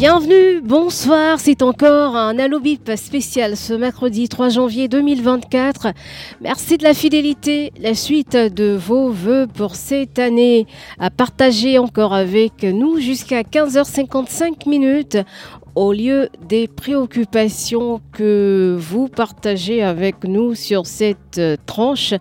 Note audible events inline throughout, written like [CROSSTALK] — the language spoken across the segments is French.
Bienvenue, bonsoir, c'est encore un Allobip spécial ce mercredi 3 janvier 2024. Merci de la fidélité, la suite de vos voeux pour cette année à partager encore avec nous jusqu'à 15h55 minutes au lieu des préoccupations que vous partagez avec nous sur cette euh, tranche,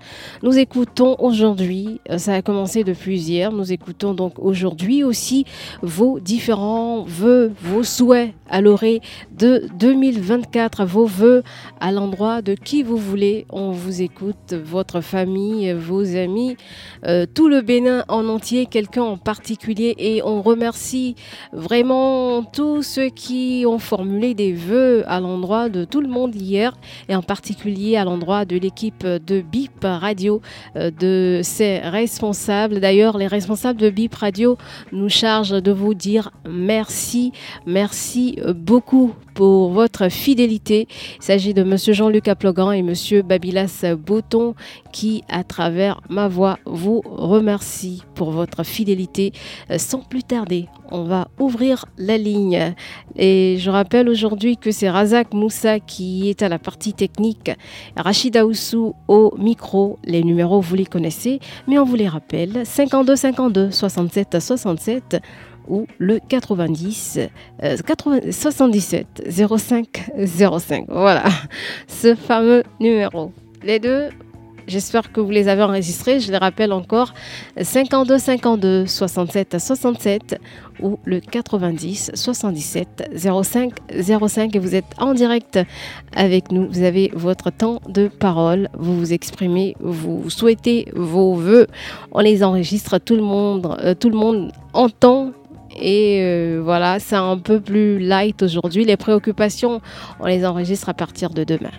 nous écoutons aujourd'hui, euh, ça a commencé depuis hier, nous écoutons donc aujourd'hui aussi vos différents vœux, vos souhaits à l'orée de 2024, vos vœux à l'endroit de qui vous voulez. On vous écoute, votre famille, vos amis, euh, tout le Bénin en entier, quelqu'un en particulier, et on remercie vraiment tous ceux qui ont formulé des vœux à l'endroit de tout le monde hier et en particulier à l'endroit de l'équipe de BIP Radio, euh, de ses responsables. D'ailleurs, les responsables de BIP Radio nous chargent de vous dire merci, merci beaucoup pour votre fidélité. Il s'agit de Monsieur Jean-Luc Aplogan et Monsieur Babilas Bouton qui, à travers ma voix, vous remercie pour votre fidélité. Euh, sans plus tarder, on va ouvrir la ligne. Et je rappelle aujourd'hui que c'est Razak Moussa qui est à la partie technique, Rachida Oussou au micro. Les numéros, vous les connaissez, mais on vous les rappelle 52 52 67 67 ou le 90 77 05 05. Voilà, ce fameux numéro. Les deux, j'espère que vous les avez enregistrés. Je les rappelle encore 52 52 67 67 ou le 90 77 05 05 et vous êtes en direct avec nous. Vous avez votre temps de parole, vous vous exprimez, vous souhaitez vos voeux. On les enregistre, tout le monde, euh, tout le monde entend et euh, voilà, c'est un peu plus light aujourd'hui. Les préoccupations, on les enregistre à partir de demain.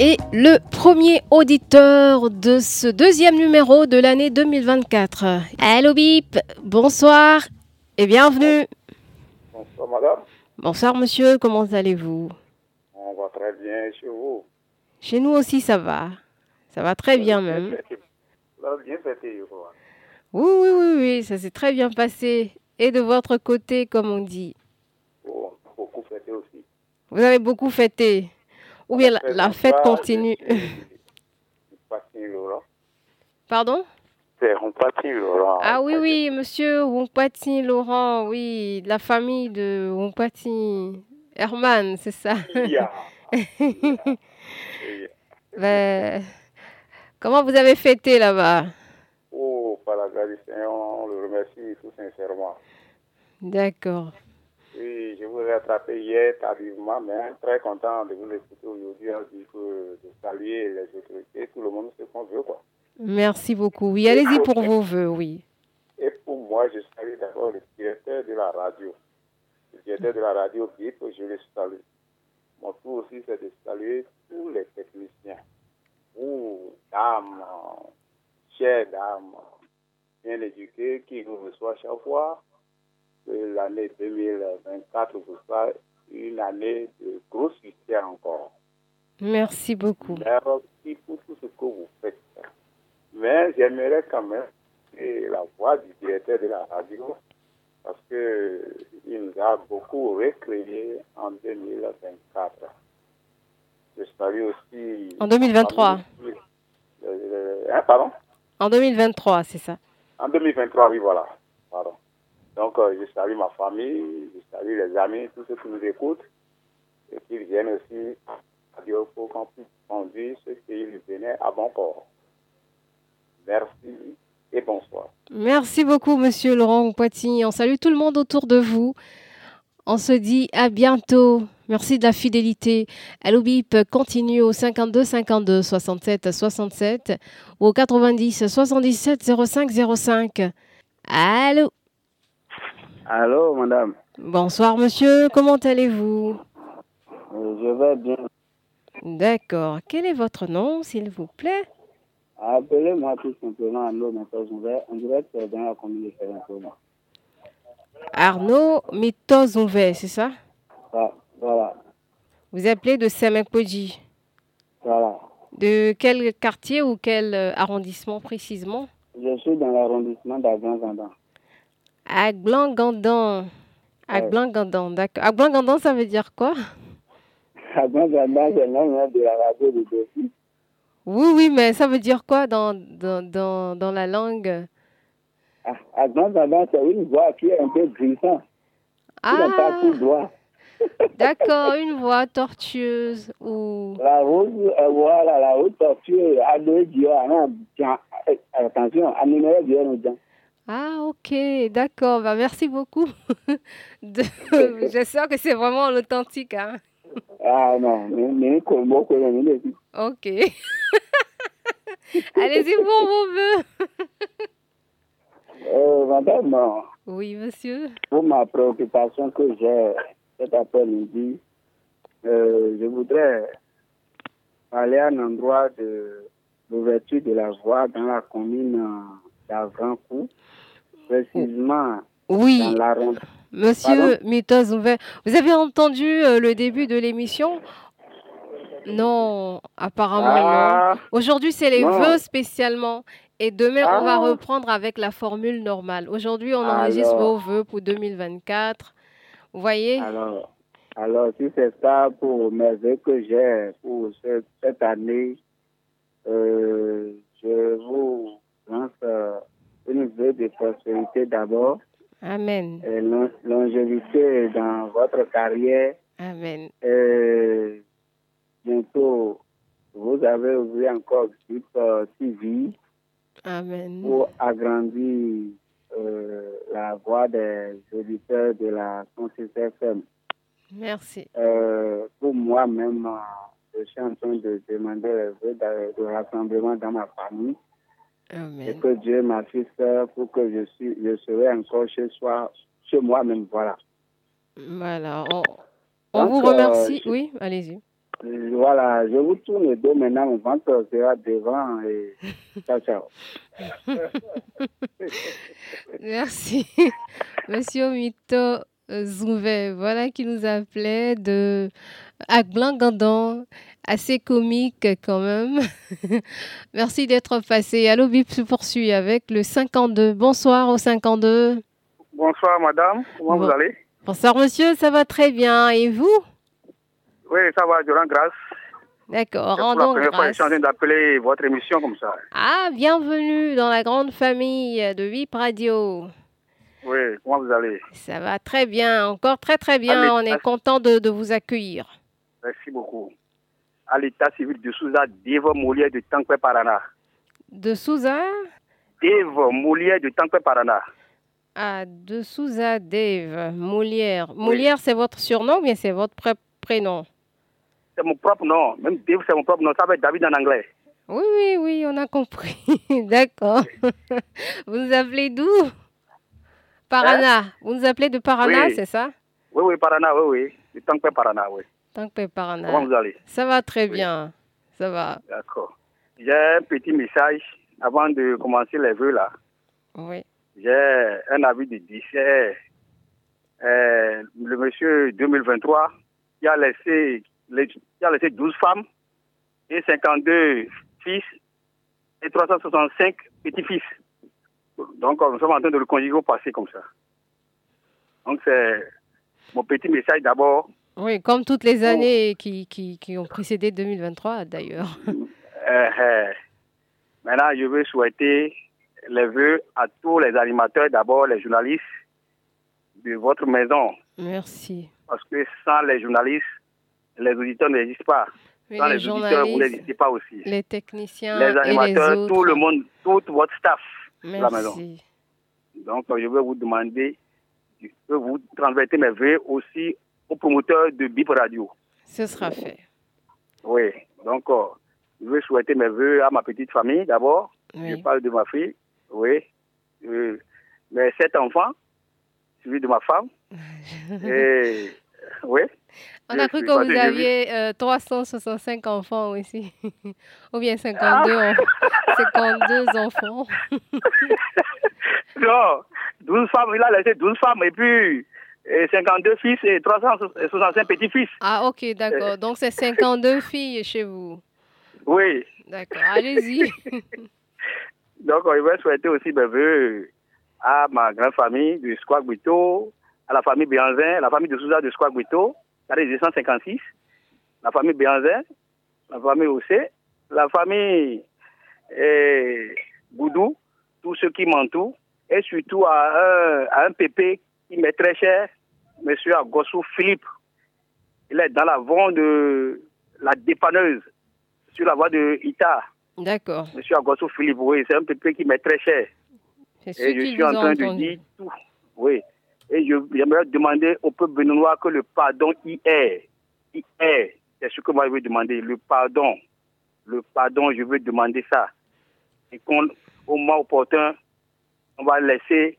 Et le premier auditeur de ce deuxième numéro de l'année 2024. Hello Bip, bonsoir et bienvenue. Bonsoir madame. Bonsoir monsieur, comment allez-vous? On va très bien chez vous? Chez nous aussi ça va. Ça va très bien même. bien fêté, je crois. Oui, oui, oui, oui, ça s'est très bien passé. Et de votre côté, comme on dit? Oh, beaucoup fêté aussi. Vous avez beaucoup fêté Ou bien la, la fête continue. Pardon? C'est Rompati Laurent. Ah oui, oui, monsieur Rompati Laurent, oui, de la famille de Rompati Herman, c'est ça Yeah. [LAUGHS] Ben, Comment vous avez fêté là-bas? Oh, par la grâce du Seigneur, on le remercie tout sincèrement. D'accord. Oui, je vous ai attrapé hier tardivement, mais très content de vous écouter aujourd'hui. Dit que de saluer les autorités, tout le monde se qu'on veut, quoi. Merci beaucoup. Oui, allez-y pour vos voeux, oui. Et pour moi, je salue d'abord le directeur de la radio. Le directeur de la radio BIP, je le salue. Mon tour aussi, c'est de saluer tous les techniciens. Vous, dames, chères dames, bien éduquées, qui vous reçoit chaque fois, l'année 2024 vous soit une année de gros succès encore. Merci beaucoup. Merci pour tout ce que vous faites. Mais j'aimerais quand même la voix du directeur de la radio parce que il nous a beaucoup recréé en 2024. Je salue aussi. En 2023. Euh, hein, pardon? En 2023, c'est ça. En 2023, oui, voilà. Pardon. Donc, euh, je salue ma famille, je salue les amis, tous ceux qui nous écoutent et qui viennent aussi à radio pour qu'on puisse conduire ce du Bénin à bon port. Merci et bonsoir. Merci beaucoup, monsieur Laurent Poitigny. On salue tout le monde autour de vous. On se dit à bientôt. Merci de la fidélité. Allo Bip continue au 52 52 67 67 ou au 90 77 05 05. Allô? Allô, madame. Bonsoir, monsieur. Comment allez-vous? Je vais bien. D'accord. Quel est votre nom, s'il vous plaît? Appelez-moi tout simplement Arnaud Mentos Ouvert, en direct dans la commune de. Arnaud Mitos Ouvert, c'est ça? Ah, voilà, Vous appelez de Semekpoji. voilà. De quel quartier ou quel euh, arrondissement précisément? Je suis dans l'arrondissement d'Aglan-Gandan. Aglan-Gandan. Aglan-Gandan, d'accord. Aglan-Gandan, ça veut dire quoi? Aglan-Gandan, c'est le nom hein, de la radio de Défi. Oui, oui, mais ça veut dire quoi dans, dans, dans, dans la langue? Ah, Aglan-Gandan, c'est une voix qui est un peu pas Ah, tout droit. [LAUGHS] d'accord, une voix tortueuse ou... La route, euh, voilà, la route tortue à deux dieux, attention, à numéro Dieu nous dit. Ah, ok, d'accord. Bah, merci beaucoup. [LAUGHS] De... [LAUGHS] J'espère que c'est vraiment l'authentique. Hein? Ah non, mais, Ok. [LAUGHS] Allez-y pour vos voeux. euh, madame, Oui, monsieur. pour ma préoccupation que j'ai cet après-midi, euh, je voudrais parler à un endroit de l'ouverture de la voie dans la commune d'Avrancourt, précisément Oui, dans monsieur Ouvert. Vous avez entendu euh, le début de l'émission? Non, apparemment non. Ah, Aujourd'hui, c'est les Non. vœux spécialement. Et demain, on va Ah. reprendre avec la formule normale. Aujourd'hui, on enregistre Alors. vos vœux pour 2024. Vous voyez? Alors, alors, si c'est ça pour mes vœux que j'ai pour ce- cette année, euh, je vous lance euh, une vœu de prospérité d'abord, Amen. et long- longévité dans votre carrière. Amen. Et bientôt, vous avez ouvert encore Bip euh, TV Amen. pour agrandir euh, la voix des auditeurs de la 106 FM. Merci. Euh, pour moi-même, euh, je suis en train de demander les vœux de, de rassemblement dans ma famille et que Dieu m'assiste pour que je, suis, je serai encore chez, soi, chez moi-même. Voilà. Voilà. On, on Donc, vous euh, remercie. je- Oui, allez-y. Voilà, je vous tourne le dos maintenant, mon ventre sera devant et ciao, ciao. [LAUGHS] Merci. Monsieur Mito Zouvet, voilà qui nous appelait de Aglan-Gandan. Assez comique quand même. [LAUGHS] Merci d'être passé. Allo Bip se poursuit avec le 52. Bonsoir au 52. Bonsoir madame, comment Bon. vous allez? Bonsoir monsieur, ça va très bien. Et vous? Oui, ça va, je rends grâce. D'accord, rendons première fois je grâce. suis en train d'appeler votre émission comme ça. Ah, bienvenue dans la grande famille de VIP Radio. Oui, comment vous allez? Ça va très bien, encore très très bien. Allez, On est content de, de vous accueillir. Merci beaucoup. À l'état civil de Souza, Dave Moulier de Tankwe Parana. De Souza? Dave Moulier de Tankwe Parana. à de Souza Dave Moulière. Moulière, c'est votre surnom ou bien c'est votre pré- prénom? C'est mon propre nom. Même Dave, c'est mon propre nom. Ça va être David en anglais. Oui, oui, oui, on a compris. [LAUGHS] D'accord. Vous nous appelez d'où? Parana. Vous nous appelez de Parana, Oui. c'est ça? Oui, oui, Parana, oui, oui. De Tankwe Parana, oui. Tant que Parana. Comment vous allez? Ça va très Oui. bien. Ça va. D'accord. J'ai un petit message avant de commencer les vœux là. Oui. J'ai un avis de décès. Euh, le monsieur 2023 qui a laissé, les- qui a laissé 12 femmes et 52 fils et 365 petits-fils. Donc, nous sommes en train de le conjuguer au passé comme ça. Donc, c'est mon petit message d'abord. Oui, comme toutes les Oh. années qui, qui, qui ont précédé 2023 d'ailleurs. [LAUGHS] Euh, euh, maintenant, je veux souhaiter les vœux à tous les animateurs, d'abord les journalistes de votre maison. Merci. Parce que sans les journalistes, les auditeurs n'existent pas. Mais Sans les les, auditeurs, vous n'existez pas aussi. les techniciens Les et les animateurs, autres. tout le monde, tout votre staff de la maison. Merci. Donc, je vais vous demander de vous transmettre mes vœux aussi aux promoteurs de BIP Radio. Ce sera fait. Oui. Donc, euh, je veux souhaiter mes vœux à ma petite famille d'abord. Je parle de ma fille. Oui. Euh, mes sept enfants, suivi de ma femme. [LAUGHS] Et, oui. On a cru que vous aviez 365 euh, enfants aussi. [LAUGHS] Ou bien 52, 52 ah. [LAUGHS] enfants. non, 12 femmes, il a laissé 12 femmes et puis 52 fils et 365 petits-fils. Ah, ok, d'accord. Donc, c'est 52 filles chez vous. Oui. D'accord, allez-y. [LAUGHS] Donc, je vais souhaiter aussi mes voeux à ma grande famille du Square Guito, à la famille Béanzin, la famille de Souza de Square Guito, la résidence 56, la famille Béanzin, la famille Ossé, la famille eh, Boudou, tous ceux qui m'entourent, et surtout à un, à un pépé qui m'est très cher, Monsieur Agossou Philippe. Il est dans la vente de la dépanneuse, sur la voie de Ita. D'accord. Monsieur Agossou Philippe, oui, c'est un pépé qui m'est très cher. Et je suis en train de dire tout. Oui. Et j'aimerais demander au peuple béninois que le pardon y est. Y est. C'est ce que moi je veux demander. Le pardon. Le pardon, je veux demander ça. Et qu'au moment opportun, on va laisser,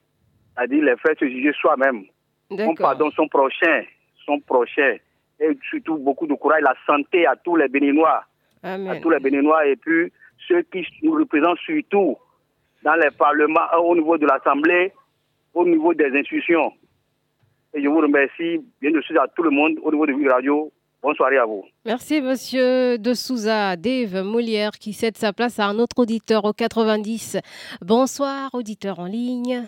c'est-à-dire les frères se juger soi-même. On pardonne son prochain, son prochain. Et surtout beaucoup de courage, la santé à tous les Béninois. À tous les Béninois et puis ceux qui nous représentent surtout dans les parlements, euh, au niveau de l'Assemblée, au niveau des institutions. Et je vous remercie bien de suite à tout le monde au niveau de Vie Radio. Bonne soirée à vous. Merci, monsieur de Souza, Dave Molière, qui cède sa place à un autre auditeur au 90. Bonsoir, auditeur en ligne.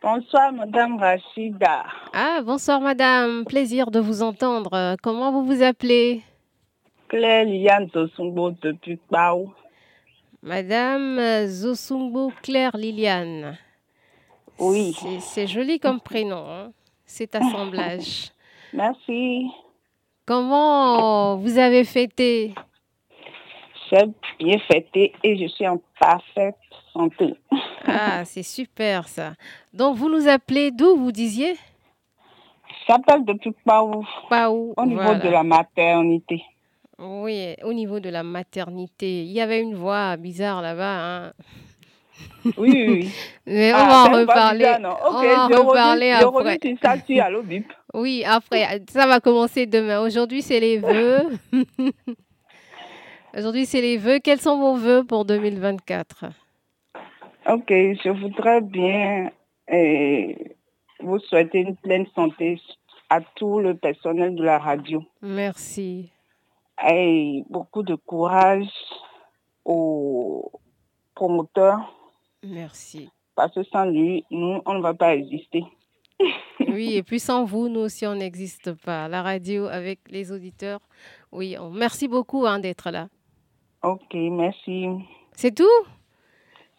Bonsoir, madame Rachida. Ah, bonsoir, madame. Plaisir de vous entendre. Comment vous vous appelez? Claire Liane Zosungbo depuis Pau. Madame Zosungbo Claire Liliane. Oui. C'est joli comme prénom, hein, cet assemblage. [LAUGHS] Merci. Comment vous avez fêté? J'ai bien fêté et je suis en parfaite santé. Ah, c'est super ça. Donc vous nous appelez d'où vous disiez? J'appelle depuis Paou. Paou. Au niveau de la maternité. Oui, au niveau de la maternité. Il y avait une voix bizarre là-bas. Hein. Oui, oui. [LAUGHS] Mais on ah, va en reparler. on va reparler après. [LAUGHS] Oui, après, ça va commencer demain. Aujourd'hui, c'est les vœux. [LAUGHS] Aujourd'hui, c'est les vœux. Quels sont vos vœux pour 2024 Ok, je voudrais bien eh, vous souhaiter une pleine santé à tout le personnel de la radio. Merci. Et beaucoup de courage aux promoteurs. Merci. Parce que sans lui, nous, on ne va pas exister. [LAUGHS] oui, et puis sans vous, nous aussi, on n'existe pas. La radio avec les auditeurs, oui. Merci beaucoup hein, d'être là. Ok, merci. C'est tout?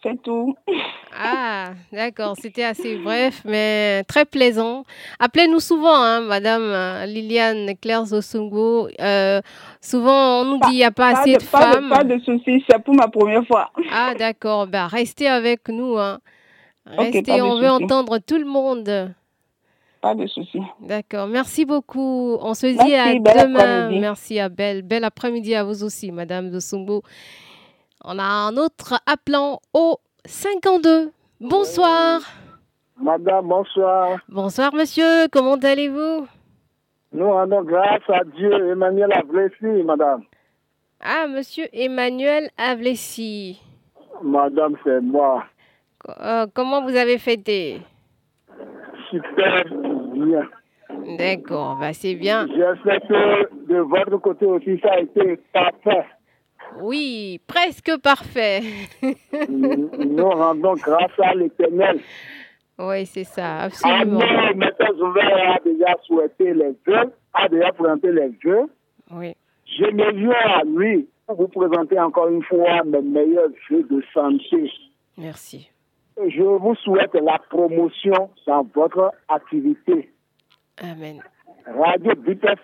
C'est tout. Ah, d'accord. C'était assez bref, mais très plaisant. Appelez-nous souvent, hein, Madame euh, Liliane Claire Zosungo. Euh, souvent, on nous dit qu'il n'y a pas, assez de, femmes. pas de soucis, c'est pour ma première fois. Ah, d'accord. Ben, restez avec nous. Hein. Restez, on veut entendre tout le monde. Pas de soucis. D'accord. Merci beaucoup. On se dit à demain. Merci, Abel. Bel après-midi à vous aussi, Madame Zosungo. On a un autre appelant au 52. Bonsoir. Madame, bonsoir. Bonsoir, monsieur. Comment allez-vous? Nous rendons grâce à Dieu, Emmanuel Avlessi, madame. Ah, monsieur Emmanuel Avlessi. Madame, c'est moi. Euh, comment vous avez fêté? Super bien. D'accord, bah c'est bien. J'espère que de votre côté aussi, ça a été parfait. Oui, presque parfait. nous, rendons grâce à l'Éternel. Oui, c'est ça, absolument. Alors, Maître Ouvert a déjà souhaité les vœux, a déjà présenté les vœux. Oui. Je me viens à lui pour vous présenter encore une fois mes meilleurs vœux de santé. Merci. Je vous souhaite la promotion dans votre activité. Amen. Radio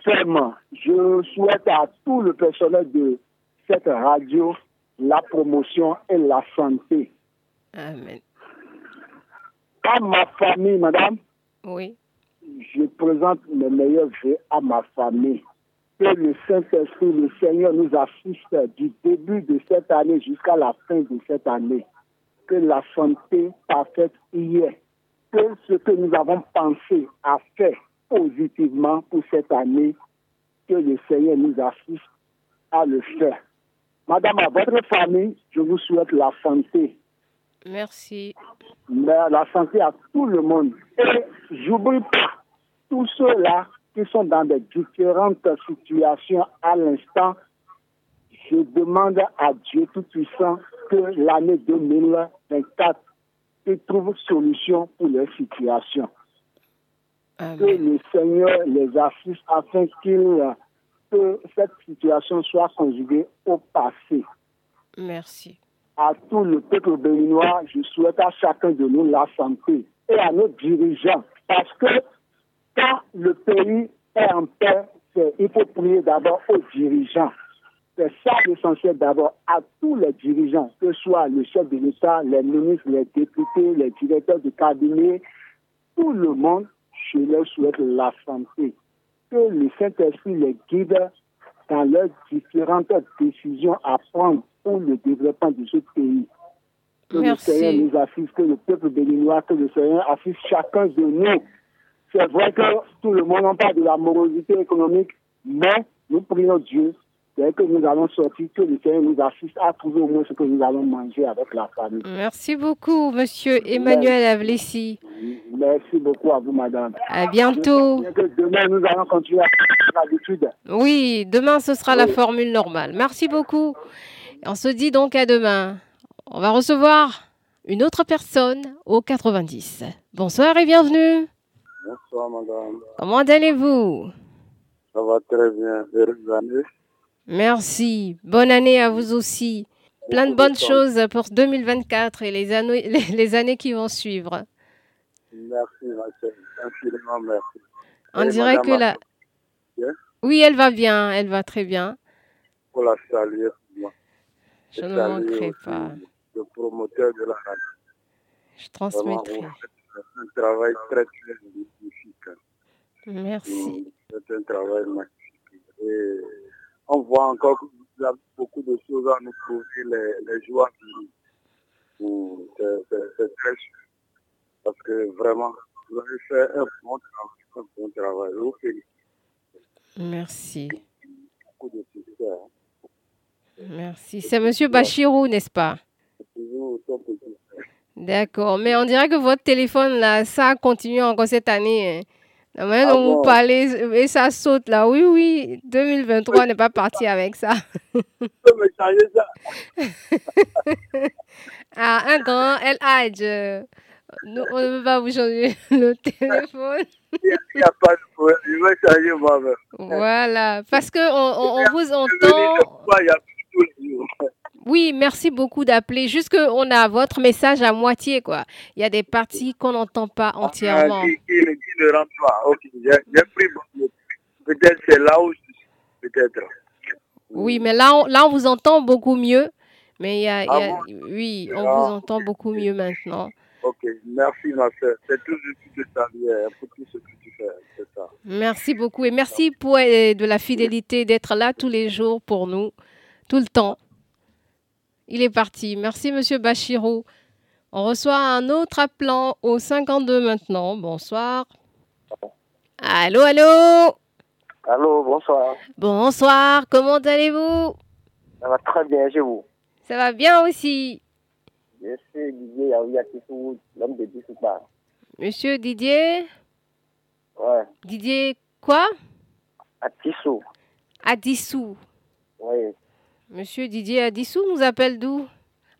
Ferme, je souhaite à tout le personnel de cette radio la promotion et la santé. Amen. À ma famille, madame. Oui. Je présente mes meilleurs vœux à ma famille. Que le Saint-Esprit, le Seigneur nous assiste du début de cette année jusqu'à la fin de cette année. Que la santé parfaite y est. Que ce que nous avons pensé à faire positivement pour cette année, que le Seigneur nous assiste à le faire. Madame, à votre famille, je vous souhaite la santé. Merci. Mais la santé à tout le monde. Et j'oublie pas tous ceux-là qui sont dans des différentes situations à l'instant. Je demande à Dieu Tout-Puissant que l'année 2024 trouve solution pour leur situation. Que le Seigneur les assiste afin qu'il que cette situation soit conjuguée au passé. Merci. À tout le peuple béninois, je souhaite à chacun de nous la santé et à nos dirigeants. Parce que quand le pays est en paix, il faut prier d'abord aux dirigeants. C'est ça l'essentiel d'abord à tous les dirigeants, que ce soit le chef de l'État, les ministres, les députés, les directeurs de cabinet, tout le monde, je leur souhaite la santé que le Saint-Esprit les guide dans leurs différentes décisions à prendre pour le développement de ce pays. Que le Seigneur nous assiste, que le peuple béninois, que le Seigneur assiste chacun de nous. C'est vrai que tout le monde en parle de la morosité économique, mais nous prions Dieu dès que nous allons sortir, que le Seigneur nous assiste à trouver au moins ce que nous allons manger avec la famille. Merci beaucoup, monsieur Emmanuel Avlessi. Merci beaucoup à vous, madame. À bientôt. demain, nous allons continuer à l'habitude. Oui, demain, ce sera la formule normale. Merci beaucoup. On se dit donc à demain. On va recevoir une autre personne au 90. Bonsoir et bienvenue. Bonsoir, madame. Comment allez-vous? Ça va très bien. Heureuse année. Merci. Bonne année à vous aussi. Plein de bonnes choses pour 2024 et les années, [LAUGHS] les, années qui vont suivre. Merci, chère. Infiniment merci. On dirait que la... Oui, elle va bien. Elle va très bien. Pour la saluer, moi. Je ne manquerai pas. Le promoteur de la radio. Je transmettrai. C'est un travail très, très magnifique. Merci. C'est un travail magnifique. Et on voit encore que vous avez beaucoup de choses à nous prouver, les, les joies C'est très. Parce que vraiment, vous avez fait un bon travail. Un bon travail. Merci. Beaucoup de succès. Hein. Merci. C'est M. Bachirou, n'est-ce pas? D'accord. Mais on dirait que votre téléphone, là, ça continue encore cette année. Hein. La manière dont vous parlez, et ça saute là. Oui, oui, 2023 n'est pas parti avec ça. [LAUGHS] me changer ça. [LAUGHS] ah, un grand LH. Nous, on ne peut pas vous changer [LAUGHS] le téléphone. Il n'y a, pas de problème. Je vais changer moi-même. Voilà. Parce qu'on on, on vous entend. Il y a tout le jour. Oui, merci beaucoup d'appeler. Juste qu'on a votre message à moitié, quoi. Il y a des parties qu'on n'entend pas ah, entièrement. qui, ne rentre pas. Ok, j'ai pris Peut-être c'est là où. Peut-être. Oui, mais là on, là, on vous entend beaucoup mieux. Mais il y a, ah oui, on vous entend beaucoup mieux maintenant. Ok, merci ma soeur. C'est tout de saluer hein, pour tout ce que tu fais. C'est ça. Merci beaucoup et merci pour euh, de la fidélité d'être là tous les jours pour nous, tout le temps. Il est parti. Merci, Monsieur Bachirou. On reçoit un autre appelant au 52 maintenant. Bonsoir. Allô, allô Allô, bonsoir. Bonsoir, comment allez-vous? Ça va très bien chez vous? Ça va bien aussi. Je suis Didier Yaouyatisou, l'homme de Dissouba. Monsieur Didier? Ouais. Didier quoi? Atissou. Adissou. Oui. Monsieur Didier Adissou nous appelle d'où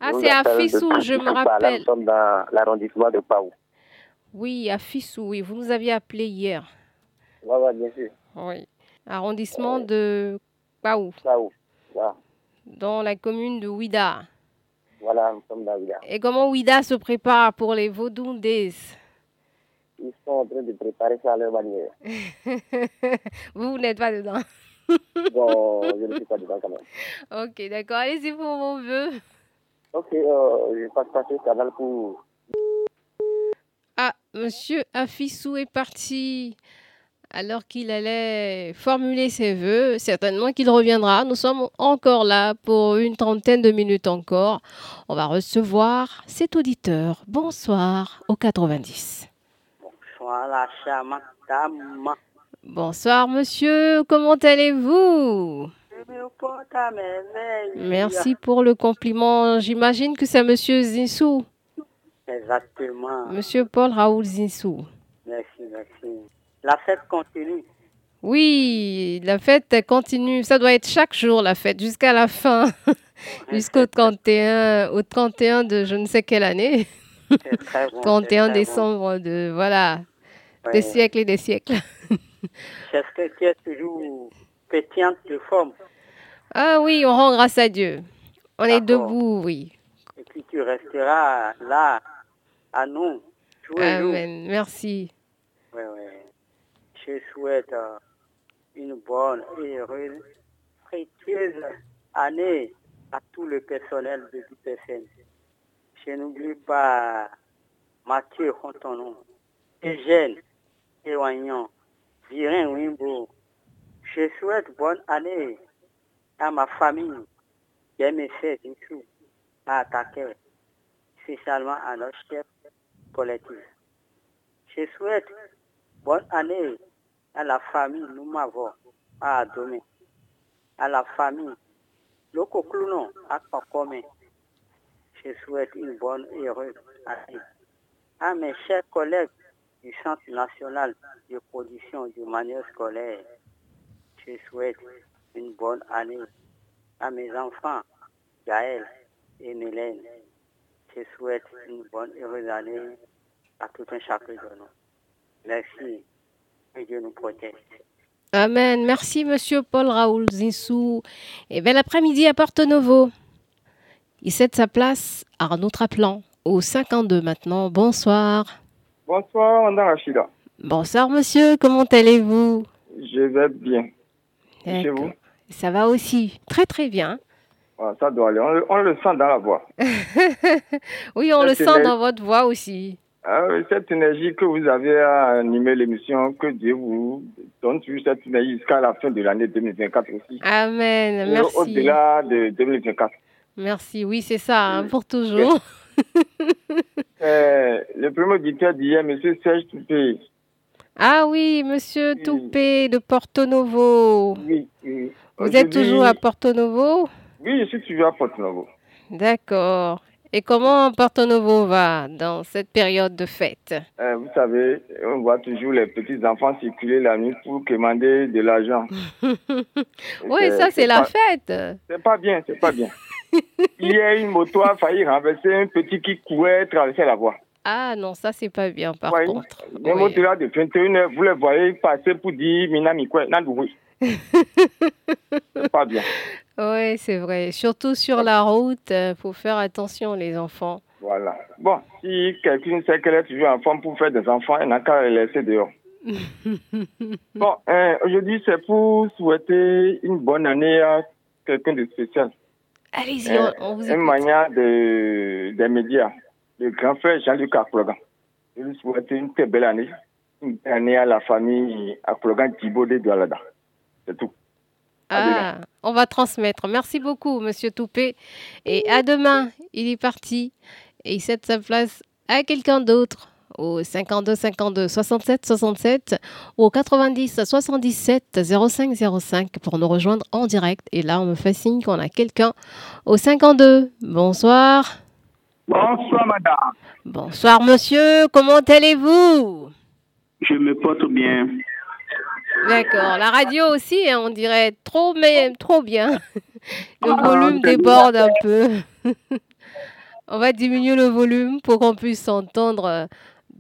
Ah, c'est à Fissou, je me rappelle. nous sommes dans l'arrondissement de Paou. Oui, à Fissou, oui. Vous nous aviez appelé hier. Oui, bien sûr. Oui. Arrondissement de Paou. Paou, Dans la commune de Ouida. Voilà, nous sommes dans Ouida. Et comment Ouida se prépare pour les Vaudoundés Ils sont en train de préparer ça à leur manière. [LAUGHS] vous, vous n'êtes pas dedans bon, je ne suis pas dedans quand même. Ok, d'accord. Allez-y pour vos voeux. Ok, euh, je passe passer le canal pour... Ah, monsieur Afissou est parti alors qu'il allait formuler ses voeux. Certainement qu'il reviendra. Nous sommes encore là pour une trentaine de minutes encore. On va recevoir cet auditeur. Bonsoir au 90. Bonsoir la chère madame. Bonsoir, monsieur. Comment allez-vous? Merci pour le compliment. J'imagine que c'est monsieur Zinsou. Exactement. Monsieur Paul Raoul Zinsou. Merci, merci. La fête continue. Oui, la fête continue. Ça doit être chaque jour la fête, jusqu'à la fin. [LAUGHS] Jusqu'au 31, au 31 de je ne sais quelle année. C'est très bon. 31 c'est très bon. décembre de voilà, Ouais. des siècles et des siècles. [LAUGHS] [LAUGHS] Est-ce que tu es toujours pétillante de forme? Ah oui, on rend grâce à Dieu. On est debout, oui. et puis tu resteras là à nous, tous les jours. Amen. Merci. Je souhaite euh, une bonne et heureuse, fructueuse année à tout le personnel de l'IPFN. Je n'oublie pas Mathieu Hontonon, Eugène Ewanyan, Virin Wimbo. Je souhaite bonne année à ma famille, MSC du tout, à attaquer, spécialement à notre chef collectif. Je souhaite bonne année à la famille Noumavo, à Adomé, à la famille Lokokluno, à Kokome. Je souhaite une bonne et heureuse année. À mes chers collègues du Centre national de production du manuel scolaire, je souhaite une bonne année. À mes enfants, Gaël et Mélène, je souhaite une bonne et heureuse année à tout un chacun de nous. Merci. Que Dieu nous protège. Amen. Merci, monsieur Paul Raoul Zinsou. Et bel après-midi à Porto Novo. Il cède sa place à un autre appelant, au 52 maintenant. Bonsoir. Bonsoir, Madame Rachida. Bonsoir, monsieur. Comment allez-vous? Je vais bien. Et Chez vous? Ça va aussi. Très, très bien. Ah, Ça doit aller. On, le- on le sent dans la voix. [LAUGHS] oui, on le sent dans votre voix aussi. Ah cette énergie que vous avez à animer l'émission, que Dieu vous donne toujours cette énergie jusqu'à la fin de l'année 2024 aussi. Amen. Merci. Au-delà de 2024. Merci. Oui, c'est ça, hein, pour toujours. Euh, le premier auditeur d'hier, M. Serge Toupé. Ah oui, monsieur Toupé de Porto Novo. Oui, oui. Vous êtes toujours à Porto Novo Oui, je suis toujours à Porto Novo. D'accord. Et comment Porto Novo va dans cette période de fête? Euh, vous savez, on voit toujours les petits-enfants circuler la nuit pour commander de l'argent. [LAUGHS] Oui, ça c'est c'est la pas- fête. C'est pas bien, c'est pas bien. Hier, une moto a failli renverser un petit qui courait traverser la voie. Ah non, ça c'est pas bien par Ouais, contre. Les Oui. motos là de 21h, vous les voyez passer pour dire Minami quoi. C'est pas bien. [LAUGHS] Oui, c'est vrai. Surtout sur la route, il faut faire attention les enfants. Voilà. Bon, si quelqu'un sait qu'elle est toujours en forme pour faire des enfants, elle n'a qu'à les laisser dehors. [LAUGHS] Bon, euh, aujourd'hui, c'est pour souhaiter une bonne année à quelqu'un de spécial. Allez-y, on, on vous un manière de, des médias, le grand frère Jean-Luc Aklogan. Je lui souhaite une très belle année. Une belle année à la famille Aklogan Thibaut de Doualada. C'est tout. Ah, on va transmettre. Merci beaucoup, Monsieur Toupé. Et à demain. Il est parti et il cède sa place à quelqu'un d'autre au 52 52 67 67 ou au 90 77 05 05 pour nous rejoindre en direct. Et là, on me fait signe qu'on a quelqu'un au 52. Bonsoir. Bonsoir, madame. Bonsoir, monsieur. Comment allez-vous? Je me porte bien. D'accord. La radio aussi, hein, on dirait trop, mais trop bien. [LAUGHS] Le Ah, volume c'est déborde un peu. [LAUGHS] on va diminuer le volume pour qu'on puisse s'entendre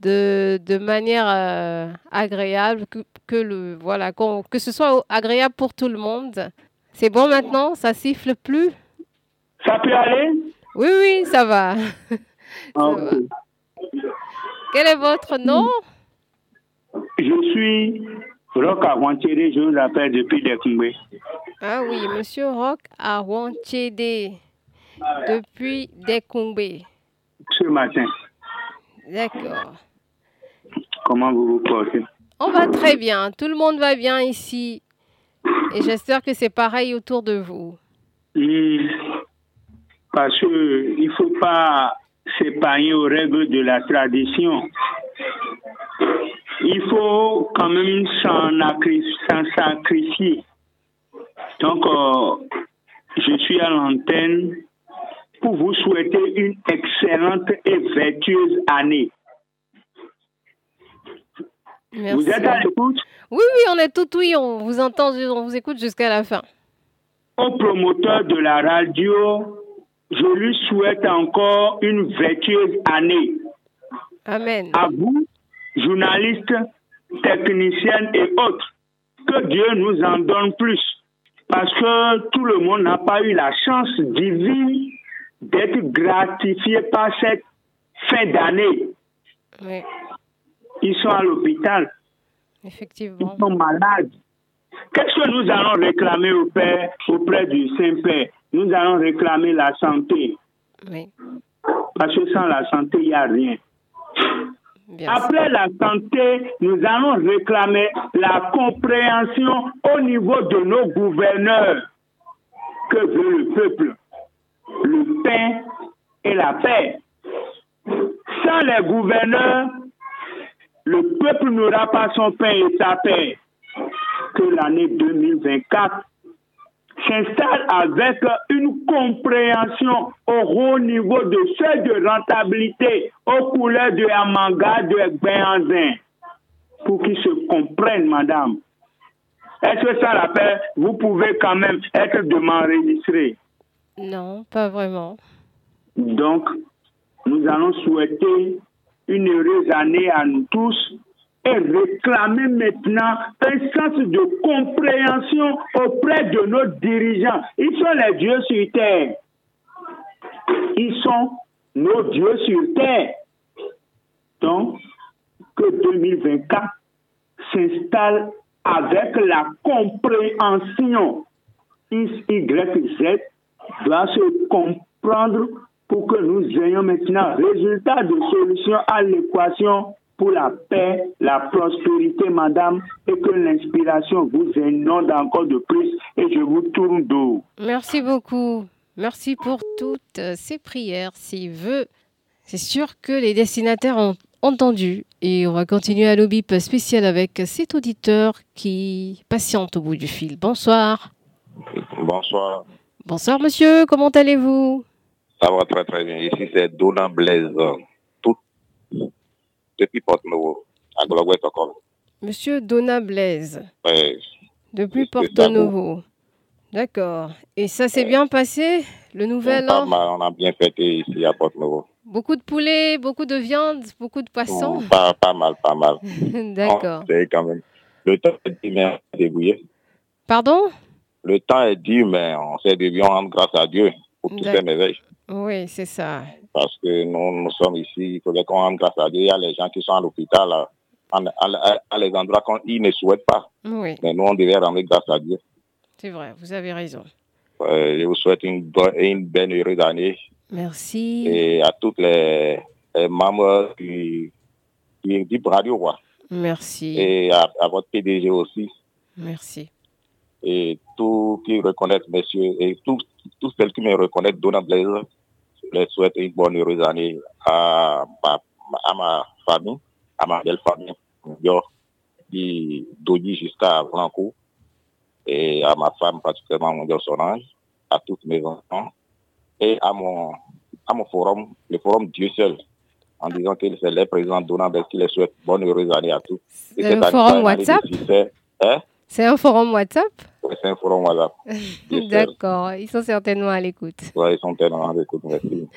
de, de manière euh, agréable, que, que le voilà, qu'on- que ce soit agréable pour tout le monde. C'est bon maintenant? Ça siffle plus? Ça peut aller? Oui, oui, ça va. [LAUGHS] Ah, Ça va. Quel est votre nom? Je suis Rock Avantieri, je vous appelle depuis Dekumbe. Ah oui, Monsieur Rock à Wanchede depuis Dekumbe. Ce matin, D'accord. comment vous vous portez? On va très bien. Tout le monde va bien ici. Et j'espère que c'est pareil autour de vous. Hmm, Parce qu'il ne faut pas s'épargner aux règles de la tradition. il faut quand même s'en sacrifier. Donc, euh, je suis à l'antenne pour vous souhaiter une excellente et vertueuse année. Merci. Vous êtes à l'écoute? Oui, oui, on est tout oui, on vous entend, on vous écoute jusqu'à la fin. Au promoteur de la radio, je lui souhaite encore une vertueuse année. Amen. À vous, journalistes, techniciennes et autres, que Dieu nous en donne plus. Parce que tout le monde n'a pas eu la chance divine d'être gratifié par cette fin d'année. Oui, Ils sont à l'hôpital, effectivement. ils sont malades. Qu'est-ce que nous allons réclamer au Père, auprès du Saint-Père? Nous allons réclamer la santé. Oui, Parce que sans la santé, il n'y a rien. bien Après la santé, nous allons réclamer la compréhension au niveau de nos gouverneurs. Que veut le peuple? Le pain et la paix. Sans les gouverneurs, le peuple n'aura pas son pain et sa paix. Que l'année 2024 s'installe avec une compréhension au haut niveau de seuil de rentabilité aux couleurs de Amanga, de Béanzin, pour qu'ils se comprennent, madame. Est-ce que ça rappelle, vous pouvez quand même être de m'enregistrer. Non, pas vraiment. Donc, nous allons souhaiter une heureuse année à nous tous et réclamer maintenant un sens de compréhension auprès de nos dirigeants. Ils sont les dieux sur terre. Ils sont nos dieux sur terre. Donc, que 2024 s'installe avec la compréhension. X, Y, Z doit se comprendre pour que nous ayons maintenant résultat de solution à l'équation pour la paix, la prospérité, madame, et que l'inspiration vous inonde encore de plus et je vous tourne d'eau. Merci beaucoup. Merci pour toutes ces prières, ces vœux. C'est sûr que les destinataires ont entendu et on va continuer à l'obip spécial avec cet auditeur qui patiente au bout du fil. Bonsoir. Bonsoir. Bonsoir monsieur, comment allez-vous? Ça va très très bien. Ici c'est Dona Blaise. Tout depuis Porto-Novo, à Glogouet encore. Monsieur Donna Blaise, Ouais. depuis C'est ça, Porto Novo. D'accord. Et ça s'est bien passé, le nouvel Pas an? mal, on a bien fêté ici à Porto-Novo. Beaucoup de poulet, beaucoup de viande, beaucoup de poissons. Pas, pas mal, pas mal. [LAUGHS] D'accord. Sait quand même. Le temps est débrouillé. Pardon? Le temps est dur, mais on s'est débrouillé. On rend grâce à Dieu pour toutes ces merveilles. Oui, c'est ça. Parce que nous, nous sommes ici, il faudrait qu'on rende grâce à Dieu. Il y a les gens qui sont à l'hôpital, à, à- à- à les endroits qu'ils ne souhaitent pas. Oui, Mais nous, on devait rendre grâce à Dieu. c'est vrai, vous avez raison. Euh, je vous souhaite une, bonne, une belle heureuse année Merci. et à toutes les, les membres du, du, radio, quoi. Merci. Et à, à votre PDG aussi. Merci. Et tous qui reconnaissent, messieurs, et tous, tous celles qui me reconnaissent, Donna Blaise, je les souhaite une bonne heureuse année à ma, à ma famille, à ma belle famille, Yo, qui d'Odi jusqu'à Blanco, et à ma femme, particulièrement mon Dieu Solange, à tous mes enfants, et à mon, à mon forum, le forum Dieu seul, en disant que c'est les présidents Donna Blaise qui les souhaite bonne heureuse année à tous. Et le forum WhatsApp? Hein? C'est un forum WhatsApp Ouais, c'est un forum WhatsApp. [LAUGHS] D'accord, ils sont certainement à l'écoute. Ouais, ils sont tellement en écoute, merci.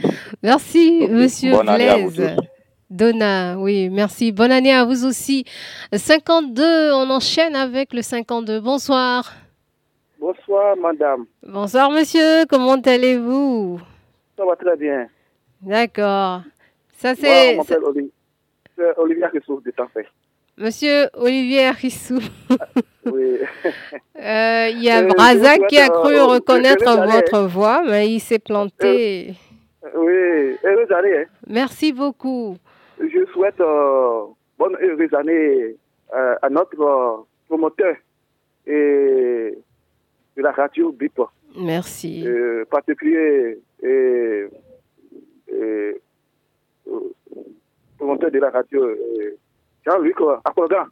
Merci, monsieur Bonne année à vous Blaise. tous. Donna, oui, merci. Bonne année à vous aussi. 52, on enchaîne avec le 52. Bonsoir. Bonsoir, madame. Bonsoir, monsieur. Comment allez-vous? Ça va très bien. D'accord. Ça, Moi, c'est on m'appelle Oli- c'est Olivier Christophe de Tampé. Monsieur Olivier Arissou. Oui. [LAUGHS] Euh, Il y a Euh, je Braza vous qui a cru euh, reconnaître votre voix, mais il s'est planté. Oui, heureuse année. hein. Merci beaucoup. Je souhaite euh, bonne heureuse année euh, à notre euh, promoteur et de la radio BIP, Merci. euh, particulier et, et, euh, promoteur de la radio euh, Jean-Luc Akologan.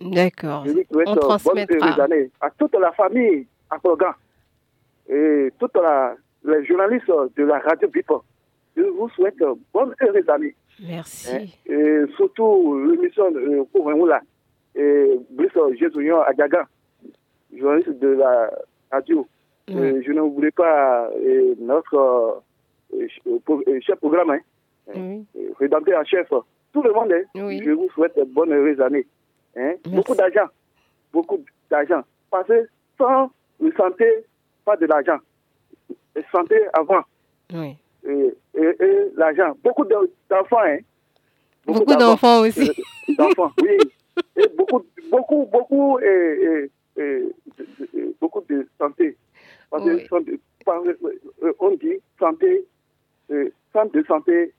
D'accord. Je lui souhaite On euh, bonne transmettra. à toute la famille Akologan et toutes la- les journalistes de la radio BIP. Je vous souhaite euh, bonne heureuse année. Merci. Hein, Et surtout l'émission euh, pour là, et Brice Jésus Adiaga, journaliste de la radio. Euh, je ne voulais pas euh, notre chef programme, hein, euh, rédacteur en chef, tout le monde, hein, je vous souhaite bonne heureuse année. Hein. Beaucoup d'argent, beaucoup d'argent. Parce que sans le santé, pas de l'argent. Et santé avant. Oui. Et, et- et l'argent. Beaucoup de- d'enfants, hein. Beaucoup d'enfants aussi. Euh, D'enfants, oui. Et beaucoup, beaucoup, beaucoup, et, beaucoup de santé. Parce que santé- par- euh, on dit santé, euh, centre de santé,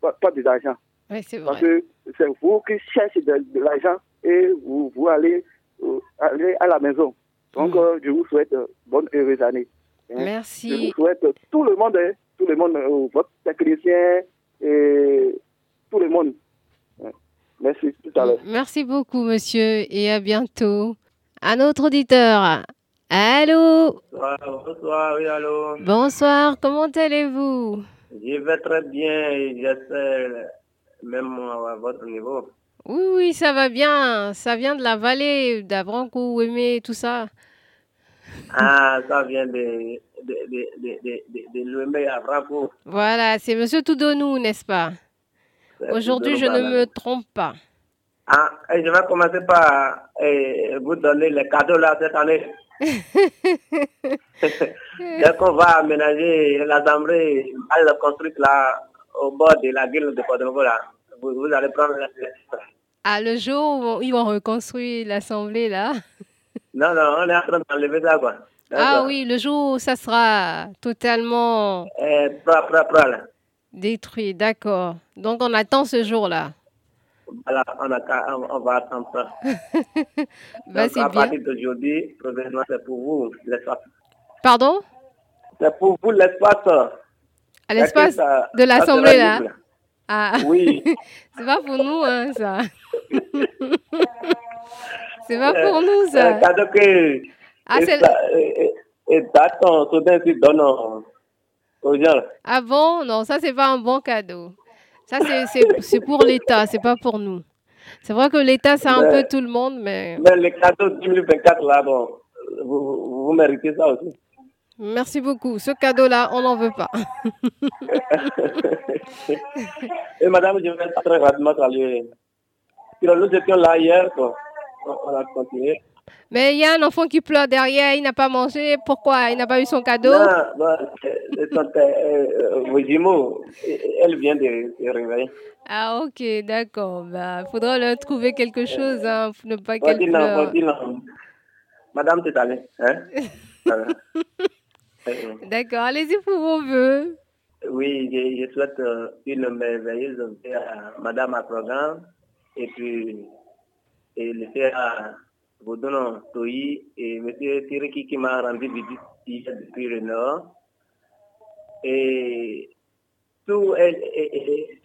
pas, pas de l'argent. Oui, c'est Parce que c'est vous qui cherchez de, de l'argent et vous, vous allez, euh, aller à la maison. Donc, euh, je vous souhaite euh, bonne heureuse année. hein. Merci. Je vous souhaite tout le monde, hein, tout le monde, euh, votre technicien et tout le monde. Hein. Merci, tout à l'heure. Merci beaucoup, monsieur, et à bientôt. Un autre auditeur. Allô Bonsoir, bonsoir, oui, allô. Bonsoir, comment allez-vous? Je vais très bien j'essaie même à votre niveau. Oui, oui, ça va bien. Ça vient de la vallée d'Avrancou, Aimé, tout ça. Ah, ça vient de, de, de, de, de, à. Voilà, c'est monsieur Toudonou, n'est-ce pas? Aujourd'hui, je ne me trompe pas. Ah, et je vais commencer par eh, vous donner les cadeaux là cette année. [LAUGHS] [LAUGHS] Dès qu'on va aménager l'assemblée, elle construite là, au bord de la ville de Porto là, vous, vous allez prendre la Ah, le jour où ils vont reconstruire l'Assemblée, là. [LAUGHS] Non, non, on est en train d'enlever ça quoi. Ah oui, le jour où ça sera totalement pra, pra, pra, là. détruit, d'accord. Donc, on attend ce jour-là. Voilà, on, a, qu'à- on, va attendre ça. [LAUGHS] Bah, Donc, à bien. partir d'aujourd'hui, provisoirement, c'est pour vous l'espace. Pardon? C'est pour vous l'espace. À l'espace de l'Assemblée, sera là. Ah. Oui. [LAUGHS] c'est pas pour nous, hein, ça. [LAUGHS] c'est pas Euh, pour nous, C'est un ça. cadeau que. Ah, c'est- gens. là. Ah bon? Non, ça, c'est pas un bon cadeau. Ça, c'est- pour l'État, c'est pas pour nous. C'est vrai que l'État, c'est un peu tout le monde, mais Mais les cadeaux 2024, là, bon, vous, vous méritez ça aussi. Merci beaucoup. Ce cadeau-là, on n'en veut pas. [LAUGHS] Et madame, je vais très rapidement saluer. Nous étions là hier, quoi. On a continué. Mais il y a un enfant qui pleure derrière, il n'a pas mangé. Pourquoi? Il n'a pas eu son cadeau? Non, non, c'est- euh, euh, elle vient de se réveiller. Ah, ok, d'accord. Bah, faudra leur trouver quelque chose hein, pour ne pas qu'elle non, pleure. non. Madame, c'est allé. Hein? [LAUGHS] Euh, D'accord, allez-y pour vos voeux. Oui, je, je souhaite euh, une merveilleuse vie à Madame Akrogan et puis et le frère à Toyi et M. Tiriki qui m'a rendu visite hier depuis le Nord. Et tous et, et- et-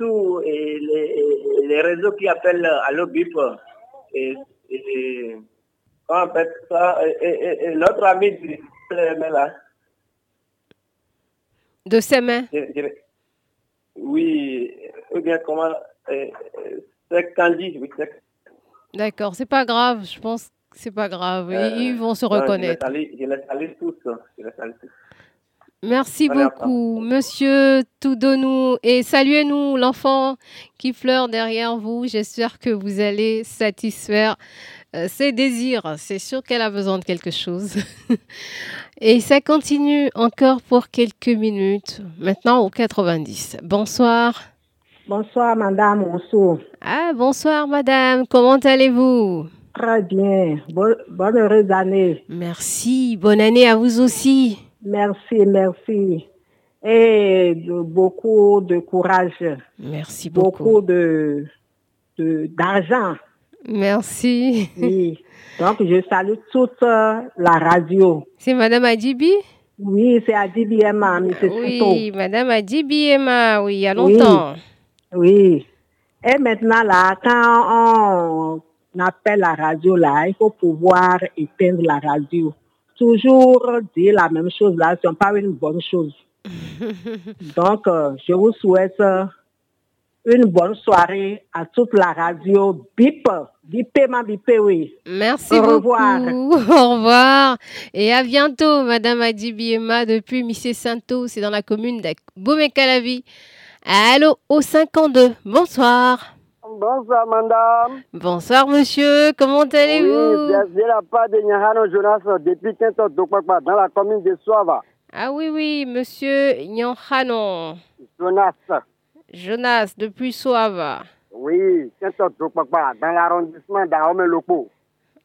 et les, les réseaux qui appellent à l'OBIP et, et comment on appelle ça et, et- et notre ami du là, De ses mains. oui, ou bien comment, euh, euh, c'est Candy, oui, D'accord, c'est pas grave, je pense que c'est pas grave. Ils- Euh, vont se je reconnaître. Je tous. hein, Je tous. Merci beaucoup, monsieur Toudonou. Et saluez-nous l'enfant qui pleure derrière vous. J'espère que vous allez satisfaire ses désirs. C'est sûr qu'elle a besoin de quelque chose. [LAUGHS] Et ça continue encore pour quelques minutes. Maintenant au 90. Bonsoir. Bonsoir, Madame Rousseau. Ah, bonsoir, madame. Comment allez-vous? Très bien. Bonne, bonne heureuse année. Merci. Bonne année à vous aussi. Merci, merci. Et de- beaucoup de courage. Merci beaucoup. Beaucoup de- d'argent. Merci. Oui. Donc, je salue toute euh, la radio. C'est Madame Adjibi Oui, c'est Adibiema, M. Oui, Madame Adjibi Emma, oui, il y a longtemps. Oui. Et maintenant, là, quand on appelle la radio, là, il faut pouvoir éteindre la radio. Toujours dire la même chose, là, ce n'est pas une bonne chose. [LAUGHS] Donc, euh, je vous souhaite euh, une bonne soirée à toute la radio. Bip, bipé ma bipé, oui. Merci Au beaucoup. revoir. [LAUGHS] Au revoir. Et à bientôt, Madame Adibi Emma, depuis Missé Santo, c'est dans la commune de Bomé-Calavi. Allô, au 52. Bonsoir. Bonsoir, madame. Bonsoir, monsieur. Comment allez-vous? Oui, bien, la part de Nyahano Jonas depuis Quinto Dokpakpa, dans la commune de Soava. Ah oui, oui, monsieur Nyanhanon. Jonas. Jonas, depuis Soava. Oui, Quinto Dokpakpa, dans l'arrondissement d'Aome Lopo.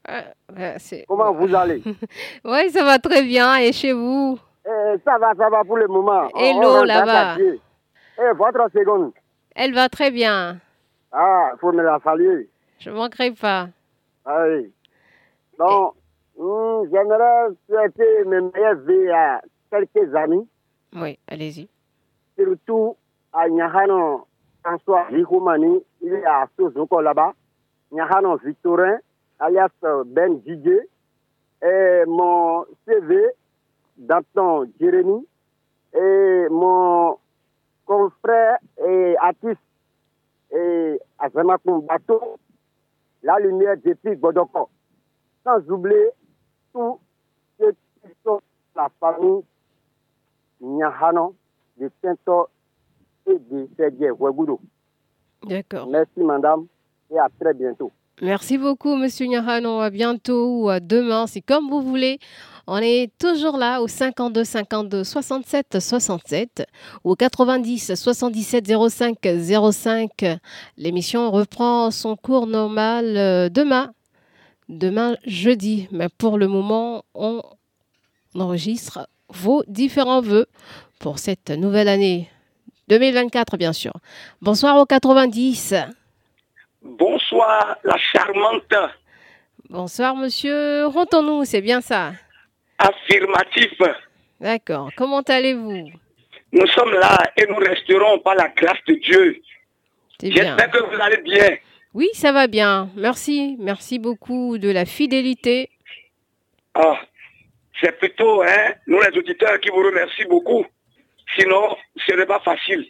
Ah, bah, c'est- Comment vous allez? [LAUGHS] Oui, ça va très bien. Et chez vous? Eh, Ça va, ça va pour le moment. On rentre là-bas. pied. Eh, votre seconde. Elle va très bien. Ah, il faut me la saluer. Je ne manquerai pas. Ah oui. Donc, hmm, j'aimerais souhaiter mes meilleurs à quelques amis, Oui, allez-y. surtout à Nyahano François Vigoumani, il est à Sozoko là-bas, Nyahano Victorin, alias euh, Ben Didier, et mon CV, Danton Jérémy, et mon confrère et artiste, et Azamakoum Bateau, La Lumière depuis Godoko. Sans oublier tous ceux qui sont la famille Nyahano de Tinto et de Sergei Wegudo. D'accord. Merci, madame, et à très bientôt. Merci beaucoup, Monsieur Nyahano. À bientôt ou à demain, c'est comme vous voulez. On est toujours là au 52 52 67 67 ou au 90 77 05 05. L'émission reprend son cours normal euh, demain, demain jeudi. Mais pour le moment, on enregistre vos différents vœux pour cette nouvelle année 2024, bien sûr. Bonsoir au 90. Bonsoir, la charmante. Bonsoir, monsieur. Rentons-nous, c'est bien ça? Affirmatif. D'accord. Comment allez-vous? Nous sommes là et nous resterons par la grâce de Dieu. J'espère que vous allez bien. Oui, ça va bien. Merci. Merci beaucoup de la fidélité. Ah, c'est plutôt hein, nous les auditeurs qui vous remercient beaucoup. Sinon, ce n'est pas facile.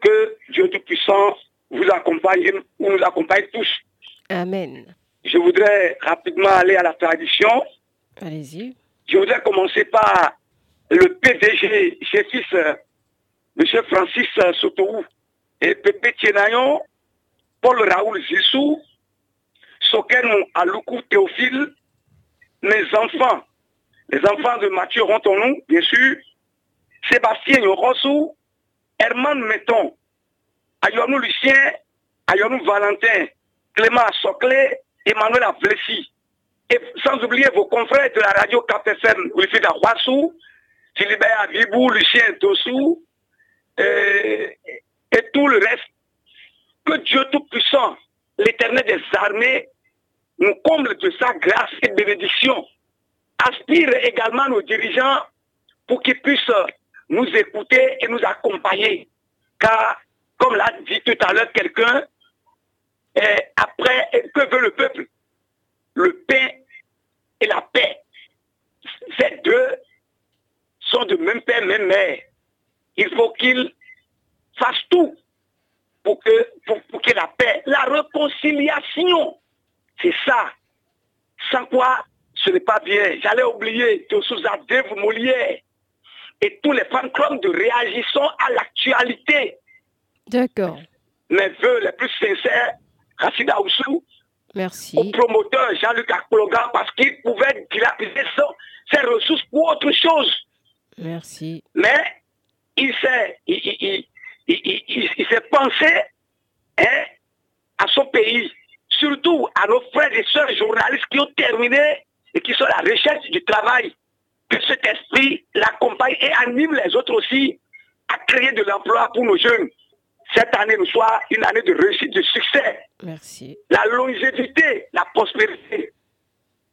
Que Dieu Tout-Puissant vous accompagne et nous accompagne tous. Amen. Je voudrais rapidement aller à la tradition. Allez-y. Je voudrais commencer par le PDG, chef-fils, euh, M. Francis euh, Sotoou, et Pépé Tienayon, Paul Raoul Zissou, Soken Aloukou Théophile, mes enfants, les enfants de Mathieu Rontonou, bien sûr, Sébastien Yorossou, Herman Metton, Ayonou Lucien, Ayonou Valentin, Clément Soclé, Emmanuel Avlessi. Et sans oublier vos confrères de la radio KPFM, Wilfried Awassou, Philibert Abibou, Lucien Dossou, et, et tout le reste. Que Dieu Tout-Puissant, l'éternel des armées, nous comble de sa grâce et bénédiction. Aspire également nos dirigeants pour qu'ils puissent nous écouter et nous accompagner. Car, comme l'a dit tout à l'heure quelqu'un, eh, après, que veut le peuple? Le pain et la paix. Ces deux sont de même père, même mère. Il faut qu'ils fassent tout pour que, pour, pour la paix, la réconciliation, c'est ça. Sans quoi, ce n'est pas bien. J'allais oublier Souza Dave Molière et tous les fan clubs de réagissons à l'actualité. D'accord. Mes voeux les plus sincères, Rachida Oussou, Merci. au promoteur Jean-Luc Akpologa, parce qu'il pouvait dilapider ses ressources pour autre chose. Merci. Mais il s'est il, il- il- il- il- il- il s'est pensé hein, à son pays, surtout à nos frères et sœurs journalistes qui ont terminé et qui sont à la recherche du travail. Que cet esprit l'accompagne et anime les autres aussi à créer de l'emploi pour nos jeunes. Cette année nous soit une année de réussite, de succès. Merci. La longévité, la prospérité,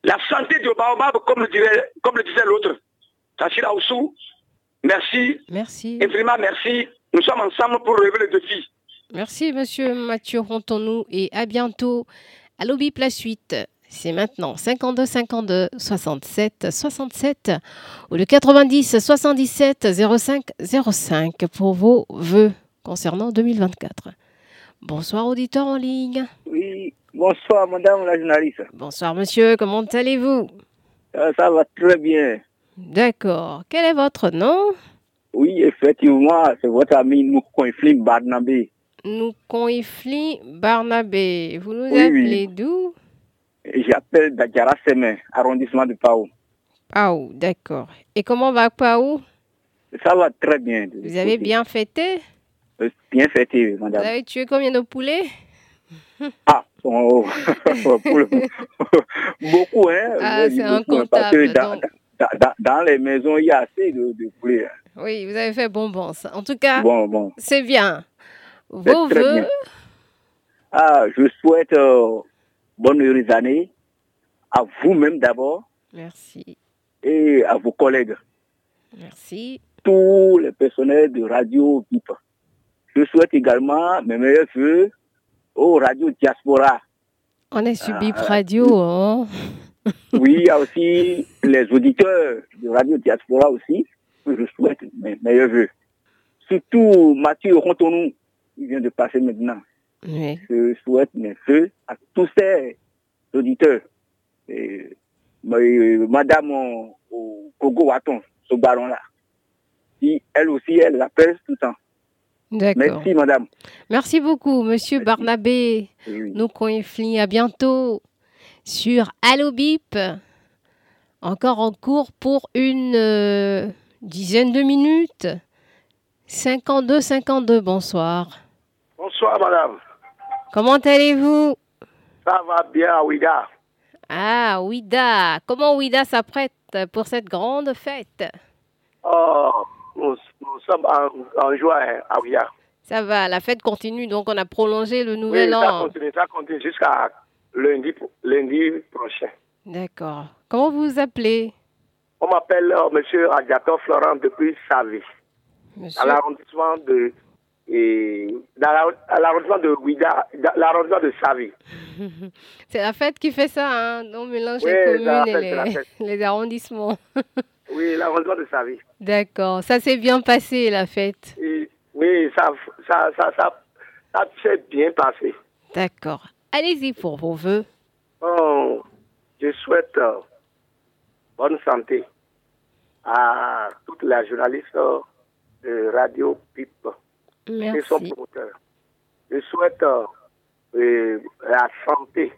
la santé du baobab, comme le, dirait- comme le disait l'autre. Tachira Oussou, merci. Merci. Et vraiment merci. Nous sommes ensemble pour relever le défi. Merci, monsieur Mathieu Rontonou, et à bientôt. Allo Bip, la suite. C'est maintenant 52 52 67 67 ou le 90 77 05 05 pour vos vœux concernant 2024. Bonsoir, auditeur en ligne. Oui, bonsoir, madame la journaliste. Bonsoir, monsieur. Comment allez-vous? Euh, ça va très bien. D'accord. Quel est votre nom? Oui, effectivement, c'est votre ami Noukoinflim Barnabé. Nous Konifli Barnabé. Vous nous Oui, appelez d'où? J'appelle Dadjara Semen, arrondissement de Pau. Pau, d'accord. Et comment va Pau? Ça va très bien. Vous avez bien fêté? Euh, Bien fêté, Vous madame. avez tué combien de poulets? [LAUGHS] Ah, oh, le- [LAUGHS] beaucoup, hein. Ah, c'est beaucoup, hein, Parce que dans, donc. dans, dans- dans les maisons, il y a assez de, de poulets. hein. Oui, vous avez fait bonbon. ça. En tout cas, Bon, bon. c'est bien. Vos bien. Ah, je souhaite euh, bonne heureuse année à vous-même d'abord Merci. et à vos collègues, Merci. tous les personnels de Radio BIP. Je souhaite également mes meilleurs voeux aux Radio Diaspora. On est sur Ah, Bip Radio. hein. [LAUGHS] Oui, il y a aussi les auditeurs de Radio Diaspora aussi, que je souhaite mes meilleurs voeux. Surtout Mathieu Rontonou, il vient de passer maintenant. Oui. Je souhaite mes voeux à tous ces auditeurs. Et, mais, Madame euh, au Kogo Waton, ce baron-là, qui, elle aussi, elle l'appelle tout le temps. D'accord. Merci, madame. Merci beaucoup, monsieur Barnabé. Oui. Nous conflits. À bientôt sur Allo Bip. Encore en cours pour une euh, dizaine de minutes. 52 52. Bonsoir. Bonsoir, madame. Comment allez-vous? Ça va bien, Ouida. Ah, Ouida. Comment Ouida s'apprête pour cette grande fête? Oh, nous, nous sommes en, en joie hein, à Ouida. Ça va, la fête continue, donc on a prolongé le Oui, nouvel ça an. continue, ça continue jusqu'à lundi, lundi prochain. D'accord. Comment vous vous appelez? On m'appelle euh, Monsieur Florent depuis Savi, Monsieur à l'arrondissement de et dans la- l'arrondissement de dans l'arrondissement de Savi. [LAUGHS] C'est la fête qui fait ça, hein On mélange Oui, les la communes et fête, la les, arrondissements. [LAUGHS] Oui, l'arrondissement de Savi. D'accord. Ça s'est bien passé, la fête. Et, oui, ça, ça, ça, ça, ça s'est bien passé. D'accord. Allez-y pour vos vœux. Oh, je souhaite euh, bonne santé à toutes les journalistes euh, de Radio PIP et son Merci. promoteur. Je souhaite euh, euh, la santé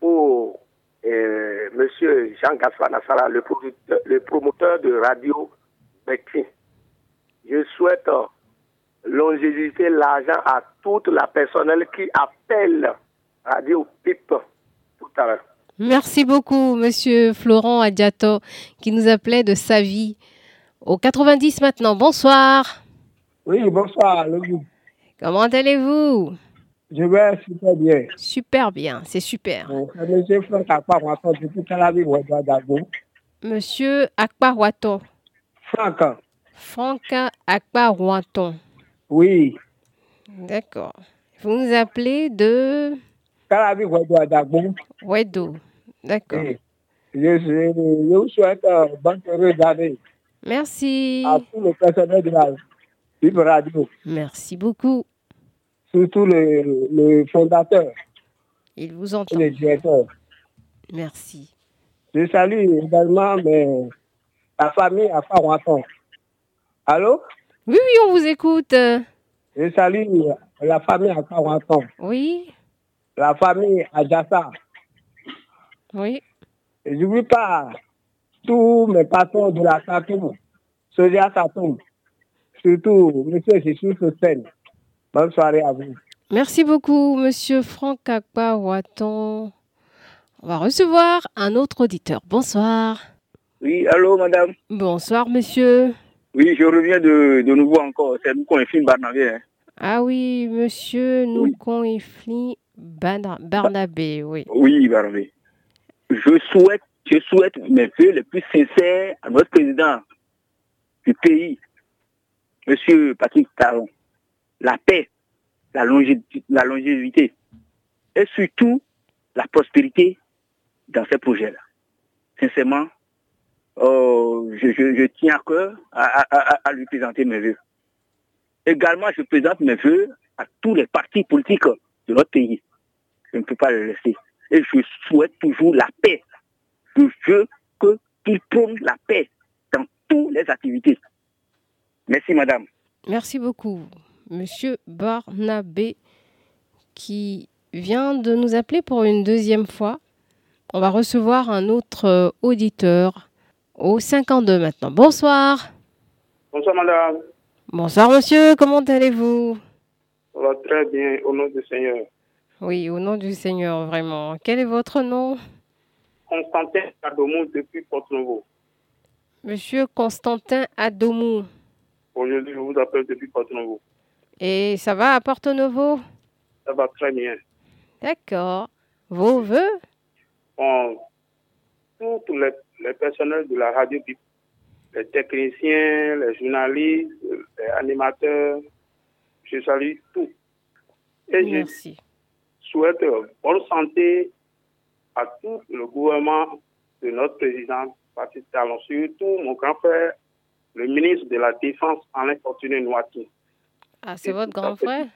pour euh, Monsieur Jean-Gaspard Nassara, le, producteur- le promoteur de Radio Bectin. Je souhaite euh, longévité, l'argent à toute la personnel qui appelle Radio PIP tout à l'heure. Merci beaucoup, monsieur Florent Adiato, qui nous appelait de sa vie. Au 90 maintenant. Bonsoir. Oui, bonsoir, Louis. Comment allez-vous? Je vais super bien. Super bien, c'est super. Euh, C'est M. Franck Akpawaton depuis Tel Aviv, Ouagadougou. Monsieur Akpawaton. Franck, Franck Akpawaton. oui. D'accord. Vous nous appelez de? Tel Aviv, Ouagadougou. Wedo. D'accord. Oui. Je, je, je vous souhaite euh, bonne heureuse année Merci. à tous les personnels de la Radio, Merci beaucoup. surtout le, le fondateur Il vous et entend. le directeur. Merci. Je salue également la famille à Farouaton. Allô? Oui, oui, on vous écoute. Je salue la famille à Farouaton, Oui, la famille à Jassa. oui. Et je n'oublie pas tous mes patrons de la Satoum, Sodia Satoum, surtout M. Jésus Sosen. Bonne soirée à vous. Merci beaucoup, monsieur Franck Akpawaton. On va recevoir un autre auditeur. Bonsoir. Oui, allô, madame. Bonsoir, monsieur. Oui, je reviens de, de nouveau encore. C'est est film Barnabé. hein. Ah oui, monsieur Noukon Ifli Barnabé, oui. Oui, Barnabé. Je souhaite, je souhaite mes vœux les plus sincères à notre président du pays, Monsieur Patrick Talon. La paix, la, longévité et surtout la prospérité dans ces projets-là. Sincèrement, euh, je, tiens à cœur à, lui présenter mes voeux. Également, je présente mes voeux à tous les partis politiques de notre pays. Je ne peux pas le laisser. Et je souhaite toujours la paix. Je veux qu'ils prônent la paix dans toutes les activités. Merci, madame. Merci beaucoup. Monsieur Barnabé, qui vient de nous appeler pour une deuxième fois. On va recevoir un autre auditeur au 52 maintenant. Bonsoir. Bonsoir, madame. Bonsoir, monsieur. Comment allez-vous? Ça va très bien, au nom du Seigneur. Oui, au nom du Seigneur, vraiment. Quel est votre nom? Constantin Adomou depuis Porto-Novo. Monsieur Constantin Adomou. Aujourd'hui, je vous appelle depuis Porto-Novo. Et ça va à Porto-Novo? Ça va très bien. D'accord. Vos voeux bon, Tous les, les, personnels de la radio, les techniciens, les journalistes, les animateurs, je salue tout. Et Merci. je souhaite bonne santé à tout le gouvernement de notre président, Patrice Talon, surtout mon grand frère, le ministre de la Défense, Alain Fortuné Noati. Ah, c'est votre grand frère?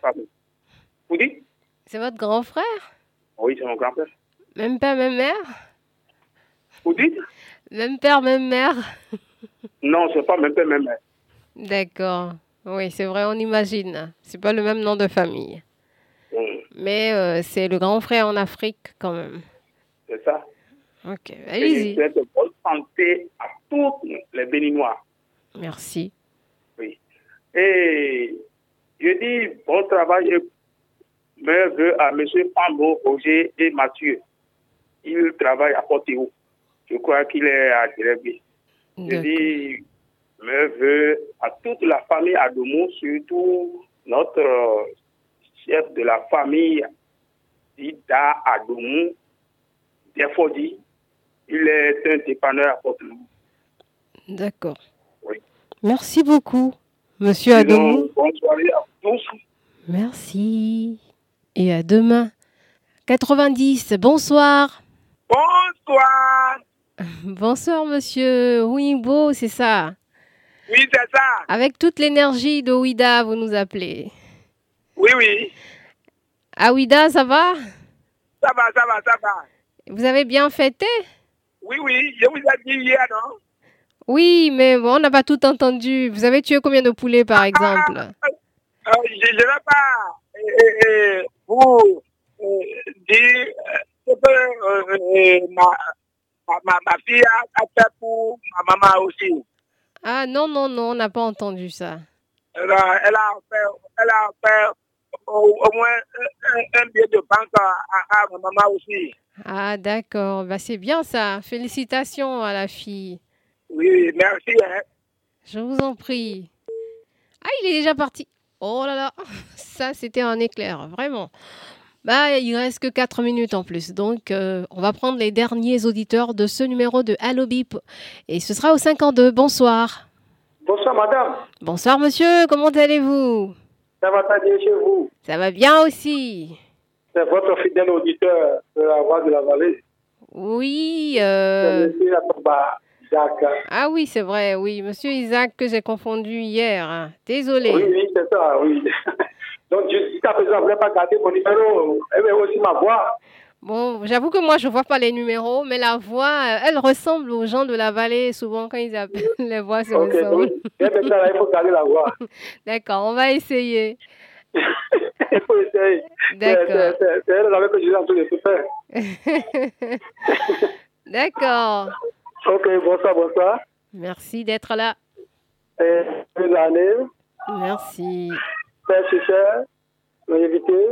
Vous dites? C'est votre grand frère? Oui, c'est mon grand frère. Même père, même mère? Vous dites? Même père, même mère? Non, c'est pas même père, même mère. D'accord. Oui, c'est vrai, on imagine. C'est pas le même nom de famille. Mais euh, c'est le grand frère en Afrique quand même. C'est ça. Ok, allez-y. je souhaite bonne santé à tous les Béninois. Merci. Oui. Et je dis bon travail et mes voeux à M. Pambo, Roger et Mathieu. Ils travaillent à Portéo. Je crois qu'il est à Dérébé. Je dis mes voeux à toute la famille Adomou, surtout notre euh, chef de la famille, Ida Adomou, Defodi. Il est un dépanneur à Portéo. D'accord. Merci beaucoup, monsieur. Bonne soirée à tous. Merci. Et à demain. 90, bonsoir. Bonsoir. Bonsoir, monsieur Wimbo, c'est ça? Oui, c'est ça. Avec toute l'énergie de Ouida, vous nous appelez. Oui, oui. Ah, Ouida, ça va? Ça va, ça va, ça va. Vous avez bien fêté? Oui, oui, je vous ai dit hier, non? Oui, mais bon, on n'a pas tout entendu. Vous avez tué combien de poulets, par exemple? Euh, je ne vais pas euh, euh, vous euh, dire ce que ma, ma, ma, fille a, fait pour ma maman aussi. Ah, non, non, non, on n'a pas entendu ça. Elle a, elle a fait, elle a fait au, au moins un, un billet de banque à, à, à ma maman aussi. Ah, d'accord. Bah, c'est bien ça. Félicitations à la fille. Oui, merci. Hein. Je vous en prie. Ah, il est déjà parti. Oh là là, [LAUGHS] ça c'était un éclair, vraiment. Bah, il reste que 4 minutes en plus. Donc, euh, on va prendre les derniers auditeurs de ce numéro de Allo Bip. Et ce sera au 52. Bonsoir. Bonsoir, madame. Bonsoir, monsieur. Comment allez-vous? Ça va très bien chez vous. Ça va bien aussi. C'est votre fidèle auditeur de la voix de la vallée. Oui. euh, Ah oui, c'est vrai, oui. Monsieur Isaac que j'ai confondu hier. hein. Désolé. Oui, oui, c'est ça, oui. [LAUGHS] Donc, jusqu'à présent, vous n'avez pas gardé mon numéro, mais aussi ma voix. Bon, j'avoue que moi, je vois pas les numéros, mais la voix, euh, elle ressemble aux gens de la vallée. Souvent, quand ils appellent, les voix se Ok, ressemblent. oui. Et maintenant, là, il faut garder la voix. [LAUGHS] D'accord, on va essayer. [LAUGHS] Il faut essayer. D'accord. C'est- c'est- C'est elle avec que je suis en train de tout faire. D'accord. Ok, bonsoir, bonsoir. Merci d'être là. Et bonne année. Merci. Père invités,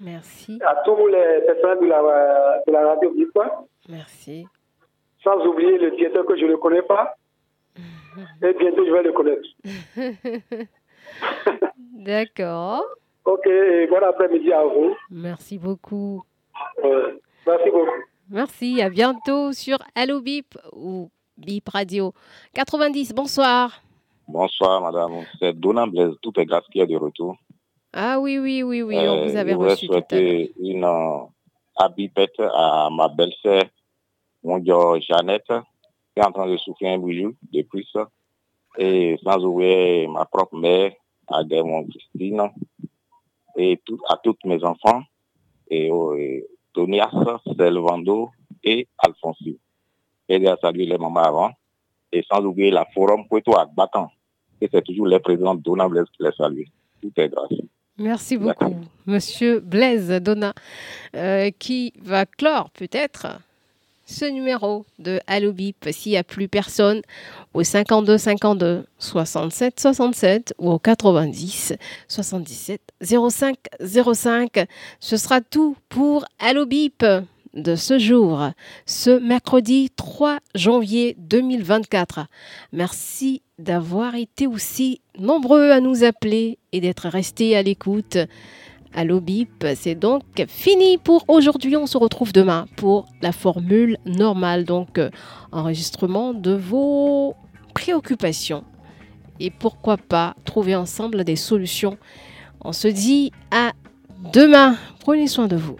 Merci. à tous les personnels de la, de la radio Merci. sans oublier le directeur que je ne connais pas. [LAUGHS] Et bientôt, je vais le connaître. [LAUGHS] D'accord. Ok, et bon après-midi à vous. Merci beaucoup. Euh, merci beaucoup. Merci. À bientôt sur Allo Bip ou Bip Radio 90. Bonsoir. Bonsoir, madame. C'est Donna Blaise, tout est grâce qui est de retour. Ah oui, oui, oui, oui, on vous Euh, avait je voudrais reçu tout à l'heure. souhaiter une euh, birthday à ma belle-sœur, mon Dieu, Jeannette, qui est en train de souffrir un bouillou depuis ça. Et sans oublier ma propre mère, Adèle Christine, et tout, à tous mes enfants, et, et Tonias, Selvando et Alphonsine. Et de saluer les mamans avant. Et sans oublier la Forum Puerto Agbatan. Et c'est toujours les présidents Dona Blaise qui les saluent. Tout est grâce. Merci beaucoup, Monsieur Blaise Donna, euh, qui va clore peut-être ce numéro de Allo Bip s'il n'y a plus personne au 52 52 67 67 ou au 90 77 05 05. Ce sera tout pour Allo Bip de ce jour, ce mercredi 3 janvier 2024. Merci d'avoir été aussi nombreux à nous appeler et d'être restés à l'écoute. Allo Bip, c'est donc fini pour aujourd'hui. On se retrouve demain pour la formule normale, donc euh, enregistrement de vos préoccupations. Et pourquoi pas trouver ensemble des solutions. On se dit à demain. Prenez soin de vous.